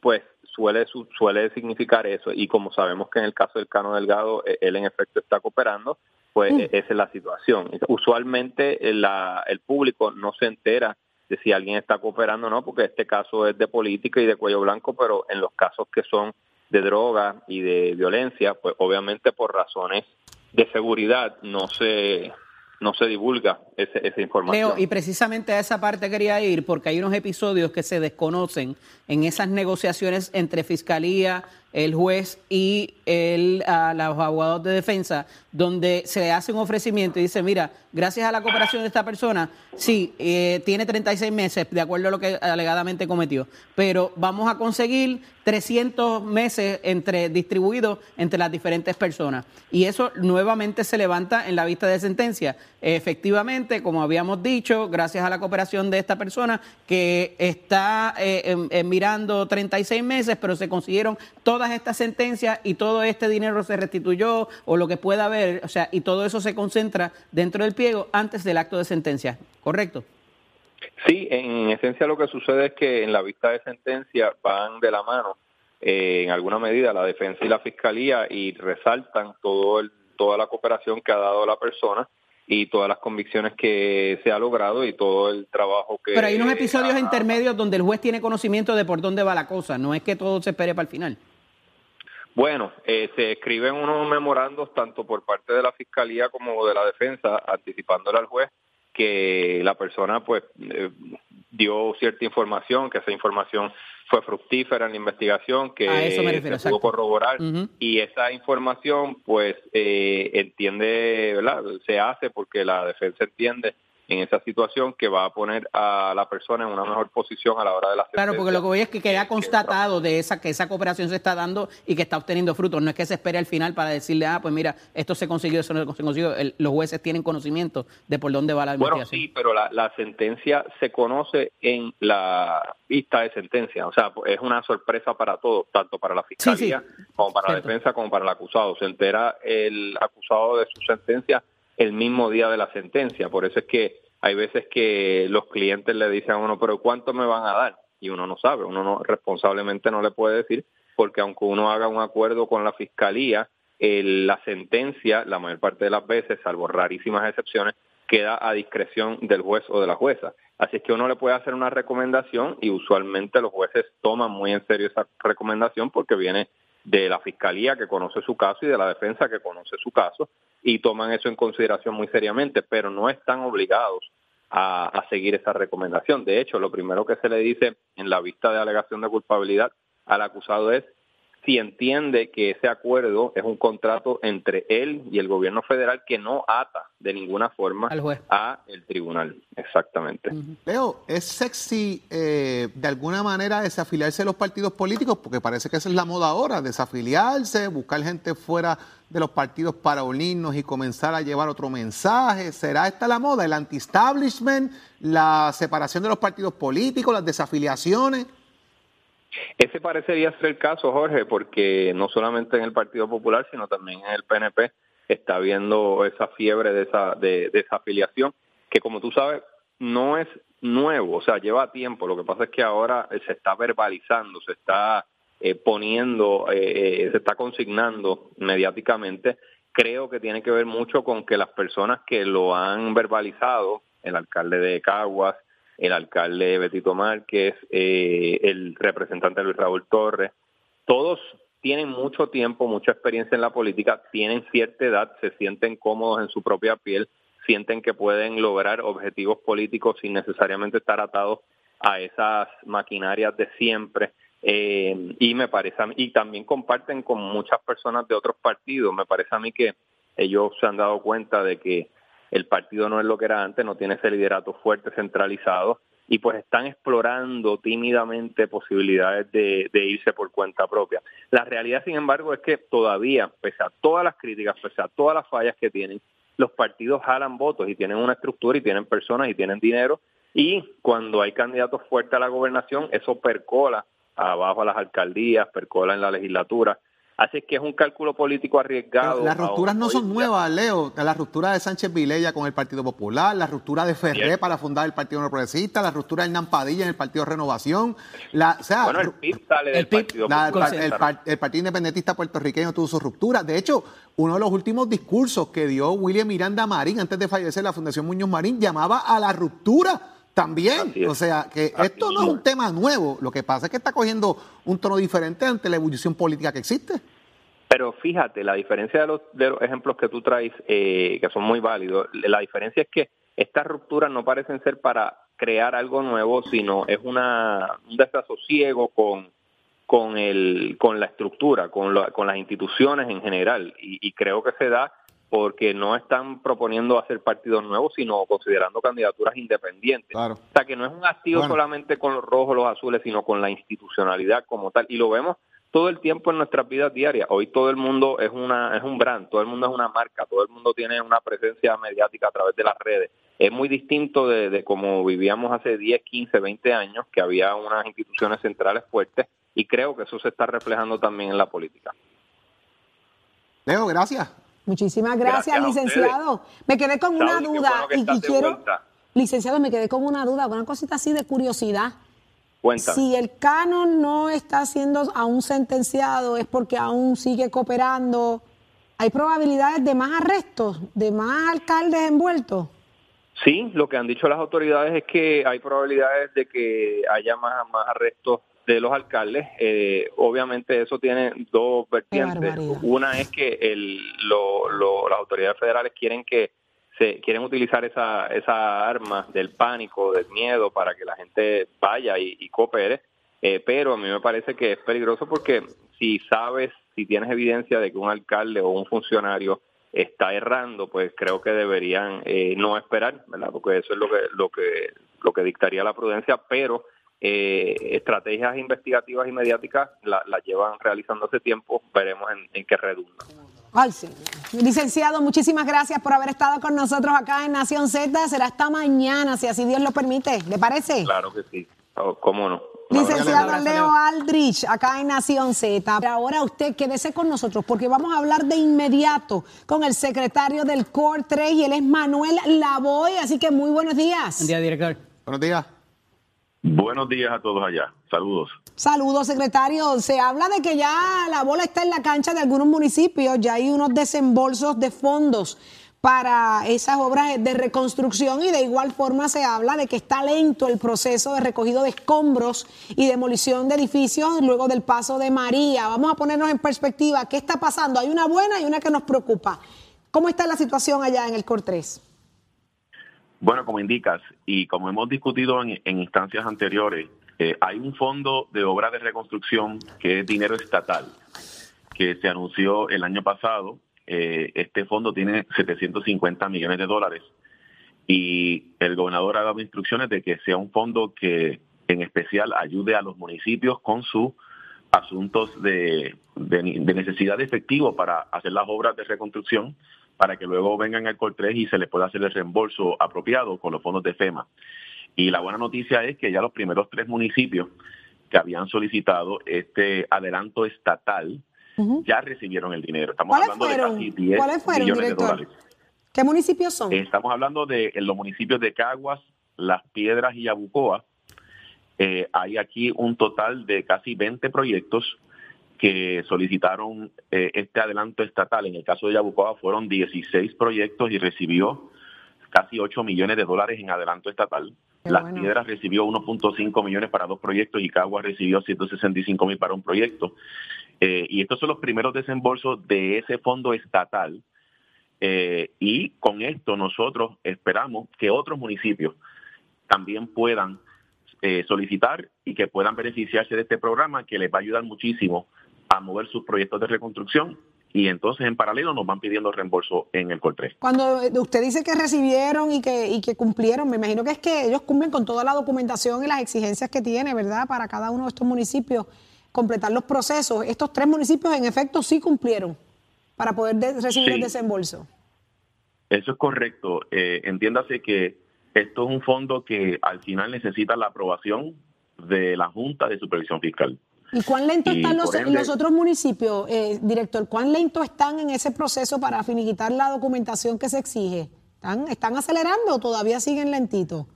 Speaker 11: pues suele su- suele significar eso y como sabemos que en el caso del Cano Delgado eh, él en efecto está cooperando, pues eh, esa es la situación. Usualmente eh, la- el público no se entera de si alguien está cooperando o no, porque este caso es de política y de cuello blanco, pero en los casos que son de droga y de violencia, pues obviamente por razones de seguridad no se no se divulga esa información.
Speaker 5: Y precisamente a esa parte quería ir porque hay unos episodios que se desconocen en esas negociaciones entre Fiscalía, el juez y el, a los abogados de defensa, donde se hace un ofrecimiento y dice, mira, gracias a la cooperación de esta persona, sí, eh, tiene 36 meses, de acuerdo a lo que alegadamente cometió, pero vamos a conseguir 300 meses entre distribuidos entre las diferentes personas. Y eso nuevamente se levanta en la vista de sentencia. Efectivamente, como habíamos dicho, gracias a la cooperación de esta persona que está eh, em- em, mirando 36 meses, pero se consiguieron todas estas sentencias y todo este dinero se restituyó o lo que pueda haber, o sea, y todo eso se concentra dentro del pliego antes del acto de sentencia, ¿correcto?
Speaker 11: Sí, en esencia lo que sucede es que en la vista de sentencia van de la mano eh, en alguna medida la defensa y la fiscalía y resaltan todo el, toda la cooperación que ha dado la persona y todas las convicciones que se ha logrado y todo el trabajo que...
Speaker 5: Pero hay unos episodios intermedios donde el juez tiene conocimiento de por dónde va la cosa, no es que todo se espere para el final.
Speaker 11: Bueno, eh, se escriben unos memorandos tanto por parte de la Fiscalía como de la defensa, anticipándole al juez que la persona pues eh, dio cierta información, que esa información fue fructífera en la investigación, que se pudo corroborar. Y esa información pues eh, entiende, ¿verdad? Se hace porque la defensa entiende en esa situación que va a poner a la persona en una mejor posición a la hora de la.
Speaker 5: Claro, porque lo que voy es que queda constatado de esa que esa cooperación se está dando y que está obteniendo frutos. No es que se espere al final para decirle, ah, pues mira, esto se consiguió, eso no se consiguió. los jueces tienen conocimiento de por dónde va la investigación.
Speaker 11: Bueno, sí, pero la, la sentencia se conoce en la vista de sentencia. O sea, es una sorpresa para todos, tanto para la fiscalía como para la defensa como para el acusado. Se entera el acusado de su sentencia el mismo día de la sentencia. Por eso es que hay veces que los clientes le dicen a uno, pero ¿cuánto me van a dar? Y uno no sabe, uno no, responsablemente no le puede decir, porque aunque uno haga un acuerdo con la fiscalía, la sentencia, la mayor parte de las veces, salvo rarísimas excepciones, queda a discreción del juez o de la jueza. Así es que uno le puede hacer una recomendación y usualmente los jueces toman muy en serio esa recomendación porque viene de la fiscalía que conoce su caso y de la defensa que conoce su caso y toman eso en consideración muy seriamente, pero no están obligados a, seguir esa recomendación. De hecho, lo primero que se le dice en la vista de alegación de culpabilidad al acusado es si entiende que ese acuerdo es un contrato entre él y el gobierno federal que no ata de ninguna forma a el tribunal. Exactamente.
Speaker 6: Leo, ¿es sexy eh, de alguna manera desafiliarse de los partidos políticos? Porque parece que esa es la moda ahora, desafiliarse, buscar gente fuera de los partidos para unirnos y comenzar a llevar otro mensaje. ¿Será esta la moda? ¿El anti-establishment? ¿La separación de los partidos políticos? ¿Las desafiliaciones?
Speaker 11: Ese parecería ser el caso, Jorge, porque no solamente en el Partido Popular, sino también en el PNP está habiendo esa fiebre de esa, de, esa afiliación, que como tú sabes, no es nuevo, o sea, lleva tiempo. Lo que pasa es que ahora se está verbalizando, se está eh, poniendo, eh, eh, se está consignando mediáticamente. Creo que tiene que ver mucho con que las personas que lo han verbalizado, el alcalde de Caguas, el alcalde Betito Márquez, eh, el representante Luis Raúl Torres, todos tienen mucho tiempo, mucha experiencia en la política, tienen cierta edad, se sienten cómodos en su propia piel, sienten que pueden lograr objetivos políticos sin necesariamente estar atados a esas maquinarias de siempre. Eh, y me parece a y también comparten con muchas personas de otros partidos. Me parece a mí que ellos se han dado cuenta de que el partido no es lo que era antes, no tiene ese liderato fuerte, centralizado, y pues están explorando tímidamente posibilidades de, irse por cuenta propia. La realidad, sin embargo, es que todavía, pese a todas las críticas, pese a todas las fallas que tienen, los partidos jalan votos y tienen una estructura y tienen personas y tienen dinero, y cuando hay candidatos fuertes a la gobernación, eso percola abajo a las alcaldías, percola en la legislatura, Así que es un cálculo político arriesgado.
Speaker 6: las rupturas no son nuevas, Leo. La ruptura de Sánchez Vilella con el Partido Popular, la ruptura de Ferré para fundar el Partido No Progresista, la ruptura de Nampadilla en el Partido Renovación. La,
Speaker 11: bueno, el PIB sale del Partido Popular.
Speaker 6: El, Partido Independentista puertorriqueño tuvo su ruptura. De hecho, uno de los últimos discursos que dio William Miranda Marín antes de fallecer la Fundación Muñoz Marín llamaba a la ruptura también. O sea, que esto no es un tema nuevo. Lo que pasa es que está cogiendo un tono diferente ante la ebullición política que existe.
Speaker 11: Pero fíjate, la diferencia de los, de los ejemplos que tú traes, eh, que son muy válidos, la diferencia es que estas rupturas no parecen ser para crear algo nuevo, sino es una, un desasosiego con, con, el, con la estructura, con, con las instituciones en general. Y, y creo que se da porque no están proponiendo hacer partidos nuevos, sino considerando candidaturas independientes. O sea, que no es un activo solamente con los rojos, los azules, sino con la institucionalidad como tal. Y lo vemos todo el tiempo en nuestras vidas diarias. Hoy todo el mundo es una es un brand, todo el mundo es una marca, todo el mundo tiene una presencia mediática a través de las redes. Es muy distinto de, de como vivíamos hace 10, 15, 20 años, que había unas instituciones centrales fuertes y creo que eso se está reflejando también en la política.
Speaker 6: Leo, gracias.
Speaker 4: Muchísimas gracias, licenciado. Me quedé con una duda y, quiero licenciado, me quedé con una duda, una cosita así de curiosidad. Si el canon no está siendo aún sentenciado, es porque aún sigue cooperando. ¿Hay probabilidades de más arrestos, de más alcaldes envueltos?
Speaker 11: Sí, lo que han dicho las autoridades es que hay probabilidades de que haya más, más arrestos de los alcaldes. Eh, obviamente eso tiene dos vertientes. Una es que el, lo- lo- las autoridades federales quieren que se quieren utilizar esa, esa arma del pánico, del miedo, para que la gente vaya y, y coopere. Eh, pero a mí me parece que es peligroso porque si sabes, si tienes evidencia de que un alcalde o un funcionario está errando, pues creo que deberían eh, no esperar, ¿verdad? Porque eso es lo que lo que lo que dictaría la prudencia, pero eh, estrategias investigativas y mediáticas la- las llevan realizando hace tiempo, veremos en, en qué redunda.
Speaker 4: Ay, sí. Licenciado, muchísimas gracias por haber estado con nosotros acá en Nación Z. Será hasta mañana, si así Dios lo permite. ¿Le parece?
Speaker 11: Claro que sí, Oh, cómo no.
Speaker 4: Licenciado Leo Aldrich, acá en Nación Z. Pero ahora usted quédese con nosotros porque vamos a hablar de inmediato con el secretario del COR 3 y él es Manuel Lavoy. Así que muy buenos días.
Speaker 5: Buen día, director.
Speaker 6: Buenos días.
Speaker 12: Buenos días a todos allá. Saludos.
Speaker 4: Saludos, secretario. Se habla de que ya la bola está en la cancha de algunos municipios, ya hay unos desembolsos de fondos para esas obras de reconstrucción y de igual forma se habla de que está lento el proceso de recogido de escombros y demolición de edificios luego del paso de María. Vamos a ponernos en perspectiva qué está pasando. Hay una buena y una que nos preocupa. ¿Cómo está la situación allá en el COR 3?
Speaker 12: Bueno, como indicas, y como hemos discutido en, instancias anteriores, eh, hay un fondo de obra de reconstrucción que es dinero estatal, que se anunció el año pasado. Eh, este fondo tiene 750 millones de dólares y el gobernador ha dado instrucciones de que sea un fondo que en especial ayude a los municipios con sus asuntos de, de necesidad de efectivo para hacer las obras de reconstrucción para que luego vengan al COR 3 y se les pueda hacer el reembolso apropiado con los fondos de FEMA. Y la buena noticia es que ya los primeros tres municipios que habían solicitado este adelanto estatal ya recibieron el dinero. Estamos
Speaker 4: ¿Cuáles
Speaker 12: hablando
Speaker 4: fueron?
Speaker 12: de casi 10
Speaker 4: ¿Cuáles fueron,
Speaker 12: millones
Speaker 4: director?
Speaker 12: de dólares.
Speaker 4: ¿Qué municipios son?
Speaker 12: Estamos hablando de en los municipios de Caguas, Las Piedras y Yabucoa. Eh, hay aquí un total de casi 20 proyectos que solicitaron eh, este adelanto estatal. En el caso de Yabucoa fueron 16 proyectos y recibió casi 8 millones de dólares en adelanto estatal. Las Piedras recibió 1.5 millones para dos proyectos y Caguas recibió 165 mil para un proyecto. Eh, y estos son los primeros desembolsos de ese fondo estatal. Eh, y con esto nosotros esperamos que otros municipios también puedan eh, solicitar y que puedan beneficiarse de este programa que les va a ayudar muchísimo a mover sus proyectos de reconstrucción y entonces en paralelo nos van pidiendo reembolso en el COR 3.
Speaker 4: Cuando usted dice que recibieron y que, y que cumplieron, me imagino que es que ellos cumplen con toda la documentación y las exigencias que tiene, ¿verdad? Para cada uno de estos municipios completar los procesos. Estos tres municipios en efecto sí cumplieron para poder de- recibir
Speaker 12: Sí.
Speaker 4: el desembolso.
Speaker 12: Eso es correcto. Eh, entiéndase que esto es un fondo que al final necesita la aprobación de la Junta de Supervisión Fiscal.
Speaker 4: ¿Y cuán lento
Speaker 12: Y
Speaker 4: están los,
Speaker 12: por ende-
Speaker 4: los otros municipios, eh, director? ¿Cuán lento están en ese proceso para finiquitar la documentación que se exige? ¿Están, están acelerando o todavía siguen lentitos?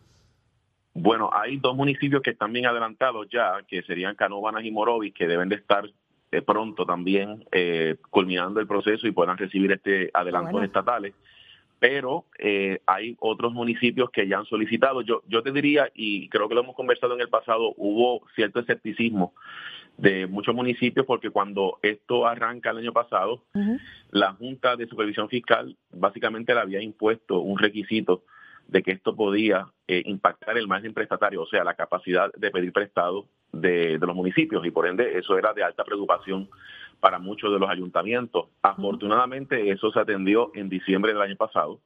Speaker 12: Bueno, hay dos municipios que están bien adelantados ya, que serían Canóvanas y Morovis, que deben de estar de pronto también eh, culminando el proceso y puedan recibir este adelantos
Speaker 13: Bueno.
Speaker 12: estatales. Pero eh, hay otros municipios que ya han solicitado. Yo, yo te diría, y creo que lo hemos conversado en el pasado, hubo cierto escepticismo de muchos municipios porque cuando esto arranca el año pasado, la Junta de Supervisión Fiscal básicamente le había impuesto un requisito de que esto podía eh, impactar el margen prestatario, o sea, la capacidad de pedir prestado de, de los municipios y por ende eso era de alta preocupación para muchos de los ayuntamientos. Afortunadamente eso se atendió en diciembre del año pasado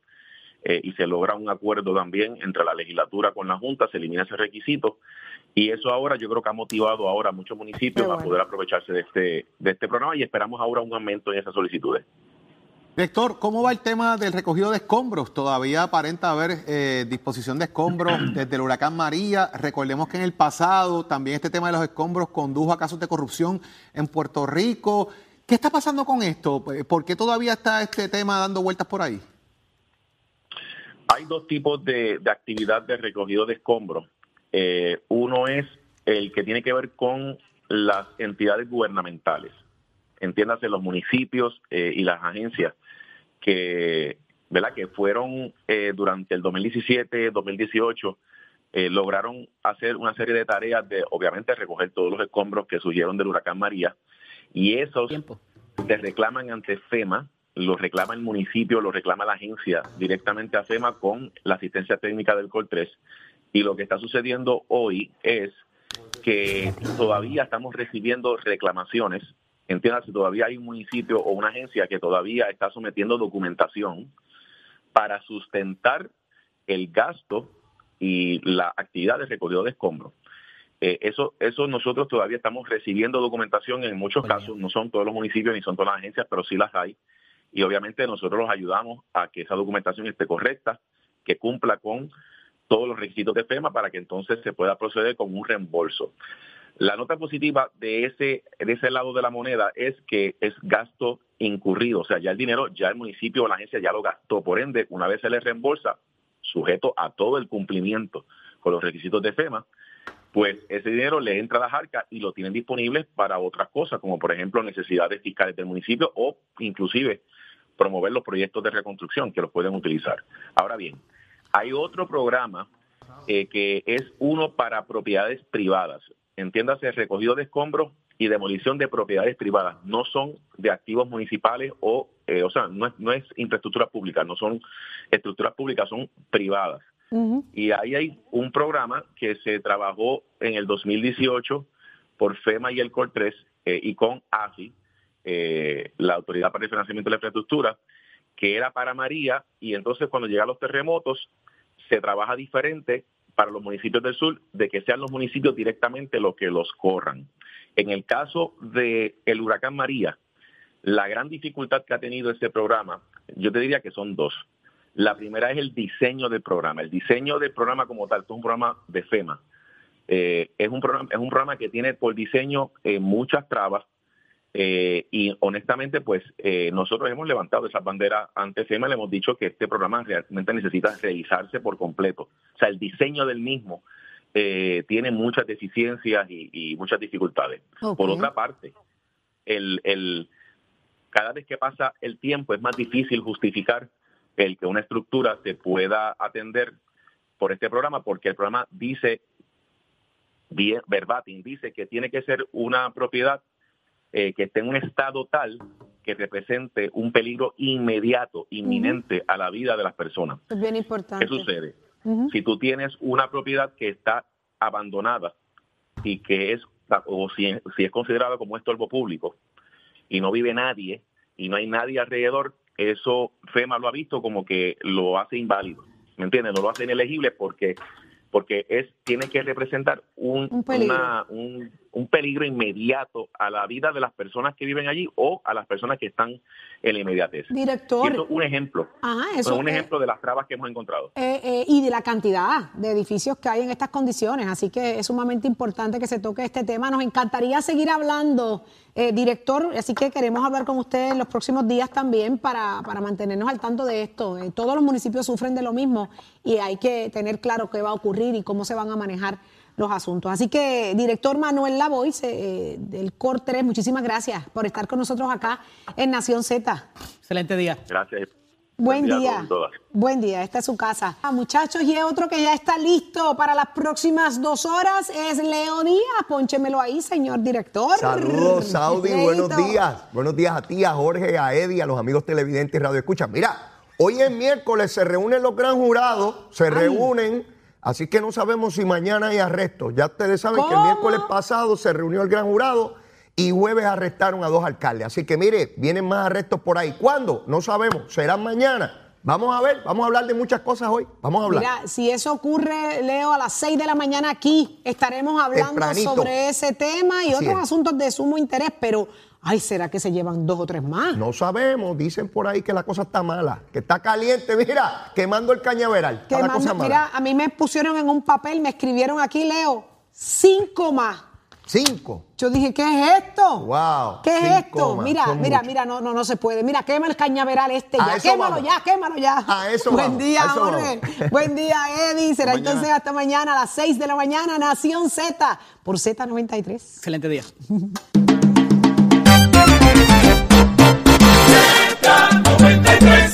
Speaker 12: eh, y se logra un acuerdo también entre la legislatura con la Junta, se elimina ese requisito y eso ahora yo creo que ha motivado ahora a muchos municipios a poder aprovecharse de este, de este programa y esperamos ahora un aumento en esas solicitudes.
Speaker 6: Director, ¿cómo va el tema del recogido de escombros? Todavía aparenta haber eh, disposición de escombros *clears throat* desde el huracán María. Recordemos que en el pasado también este tema de los escombros condujo a casos de corrupción en Puerto Rico. ¿Qué está pasando con esto? ¿Por qué todavía está este tema dando vueltas por ahí?
Speaker 12: Hay dos tipos de, de actividad de recogido de escombros. Eh, uno es el que tiene que ver con las entidades gubernamentales, entiéndase los municipios eh, y las agencias que, ¿verdad? que fueron eh, durante el 2017, 2018, eh, lograron hacer una serie de tareas de, obviamente, recoger todos los escombros que surgieron del huracán María y esos se reclaman ante FEMA, los reclama el municipio, los reclama la agencia directamente a FEMA con la asistencia técnica del COL 3 y lo que está sucediendo hoy es que todavía estamos recibiendo reclamaciones. Entiéndase, todavía hay un municipio o una agencia que todavía está sometiendo documentación para sustentar el gasto y la actividad de recogido de escombros. Eh, eso, eso nosotros todavía estamos recibiendo documentación en muchos casos, no son todos los municipios ni son todas las agencias, pero sí las hay. Y obviamente nosotros los ayudamos a que esa documentación esté correcta, que cumpla con todos los requisitos de FEMA para que entonces se pueda proceder con un reembolso. La nota positiva de ese, de ese lado de la moneda es que es gasto incurrido, o sea, ya el dinero, ya el municipio o la agencia ya lo gastó, por ende, una vez se le reembolsa, sujeto a todo el cumplimiento con los requisitos de FEMA, pues ese dinero le entra a la jarca y lo tienen disponible para otras cosas, como por ejemplo necesidades fiscales del municipio o inclusive promover los proyectos de reconstrucción que los pueden utilizar. Ahora bien, hay otro programa eh, que es uno para propiedades privadas. Entiéndase, recogido de escombros y demolición de propiedades privadas. No son de activos municipales o, eh, o sea, no es, no es infraestructura pública, no son estructuras públicas, son privadas. Y ahí hay un programa que se trabajó en el 2018 por FEMA y el COR 3 eh, y con AFI, la Autoridad para el Financiamiento de la Infraestructura, que era para María y entonces cuando llegan los terremotos se trabaja diferente para los municipios del sur de que sean los municipios directamente los que los corran. En el caso del el huracán María, la gran dificultad que ha tenido este programa, yo te diría que son dos. La primera es el diseño del programa. El diseño del programa como tal, es un programa de FEMA. Eh, es, un programa, es un programa que tiene por diseño eh, muchas trabas, eh, y honestamente, pues eh, nosotros hemos levantado esa bandera ante FEMA, le hemos dicho que este programa realmente necesita revisarse por completo. O sea, el diseño del mismo eh, tiene muchas deficiencias y, muchas dificultades. Por otra parte, el, el, cada vez que pasa el tiempo es más difícil justificar el que una estructura se pueda atender por este programa, porque el programa dice, verbatim, dice que tiene que ser una propiedad eh, que esté en un estado tal que represente un peligro inmediato, inminente a la vida de las personas.
Speaker 4: Es bien importante.
Speaker 12: ¿Qué sucede? Si tú tienes una propiedad que está abandonada y que es, o si, si es considerada como estorbo público y no vive nadie y no hay nadie alrededor, eso FEMA lo ha visto como que lo hace inválido. ¿Me entiendes? No lo hace inelegible porque porque es tiene que representar un, peligro. un, peligro inmediato a la vida de las personas que viven allí o a las personas que están en la inmediatez.
Speaker 4: Director.
Speaker 12: eso es un ejemplo.
Speaker 4: eso,
Speaker 12: un ejemplo de las trabas que hemos encontrado.
Speaker 4: Eh, eh, y de la cantidad de edificios que hay en estas condiciones. Así que es sumamente importante que se toque este tema. Nos encantaría seguir hablando, eh, director, así que queremos hablar con usted en los próximos días también para, para mantenernos al tanto de esto. todos los municipios sufren de lo mismo y hay que tener claro qué va a ocurrir y cómo se van a manejar los asuntos. Así que, director Manuel Lavois, eh, del COR 3, muchísimas gracias por estar con nosotros acá en Nación Z.
Speaker 5: Excelente día.
Speaker 12: Gracias.
Speaker 4: Buen, día. Buen día, esta es su casa. Ah, muchachos, y otro que ya está listo para las próximas dos horas es Leo Díaz. Pónchemelo ahí, señor director.
Speaker 13: Saludos, Saudi. Buenos días. Buenos días a ti, a Jorge, a Eddie, a los amigos televidentes y radio. Escucha, mira, hoy es miércoles, se reúnen los gran jurados, se reúnen Así que no sabemos si mañana hay arrestos. Ya ustedes saben que el miércoles pasado se reunió el gran jurado y jueves arrestaron a dos alcaldes. Así que mire, vienen más arrestos por ahí. ¿Cuándo? No sabemos. Serán mañana. Vamos a ver, vamos a hablar de muchas cosas hoy. Vamos a hablar.
Speaker 4: Mira, si eso ocurre, Leo, a las 6 de la mañana aquí, estaremos hablando sobre ese tema y otros asuntos de sumo interés, pero Ay, ¿será que se llevan dos o tres más?
Speaker 13: No sabemos, dicen por ahí que la cosa está mala, que está caliente, *laughs* mira, quemando el cañaveral.
Speaker 4: Mira, a mí me pusieron en un papel, me escribieron aquí, Leo, cinco más.
Speaker 13: Cinco.
Speaker 4: Yo dije, ¿qué es esto?
Speaker 13: Wow.
Speaker 4: ¿Qué es esto?
Speaker 13: más,
Speaker 4: Mira, mira,
Speaker 13: muchos.
Speaker 4: mira, no, no, no se puede. Mira, quema el cañaveral este
Speaker 13: A
Speaker 4: ya. Quémalo
Speaker 13: vamos.
Speaker 4: ya, quémalo ya.
Speaker 13: A eso
Speaker 4: Buen
Speaker 13: vamos,
Speaker 4: día,
Speaker 13: eso
Speaker 4: Jorge.
Speaker 13: vamos. *laughs*
Speaker 4: Buen día, Eddie. Será
Speaker 6: Hasta
Speaker 4: entonces hasta mañana a las 6 de la mañana, Nación Z, por Z93.
Speaker 5: Excelente día. *laughs*
Speaker 3: Z93.